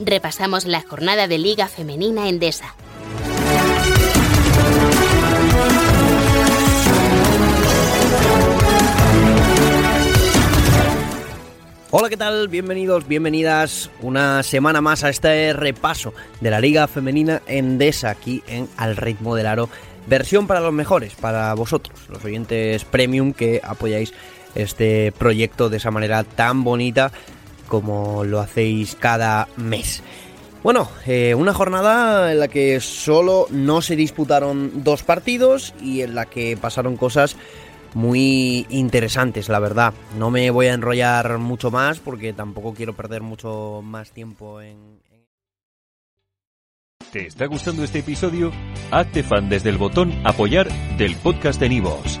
repasamos la jornada de Liga Femenina Endesa. Hola, ¿qué tal? Bienvenidos, bienvenidas una semana más a este repaso de la Liga Femenina Endesa aquí en Al Ritmo del Aro. Versión para los mejores, para vosotros, los oyentes premium que apoyáis este proyecto de esa manera tan bonita como lo hacéis cada mes. Bueno, eh, una jornada en la que solo no se disputaron dos partidos y en la que pasaron cosas muy interesantes, la verdad. No me voy a enrollar mucho más porque tampoco quiero perder mucho más tiempo en... ¿Te está gustando este episodio? Hazte fan desde el botón apoyar del podcast de Nivos.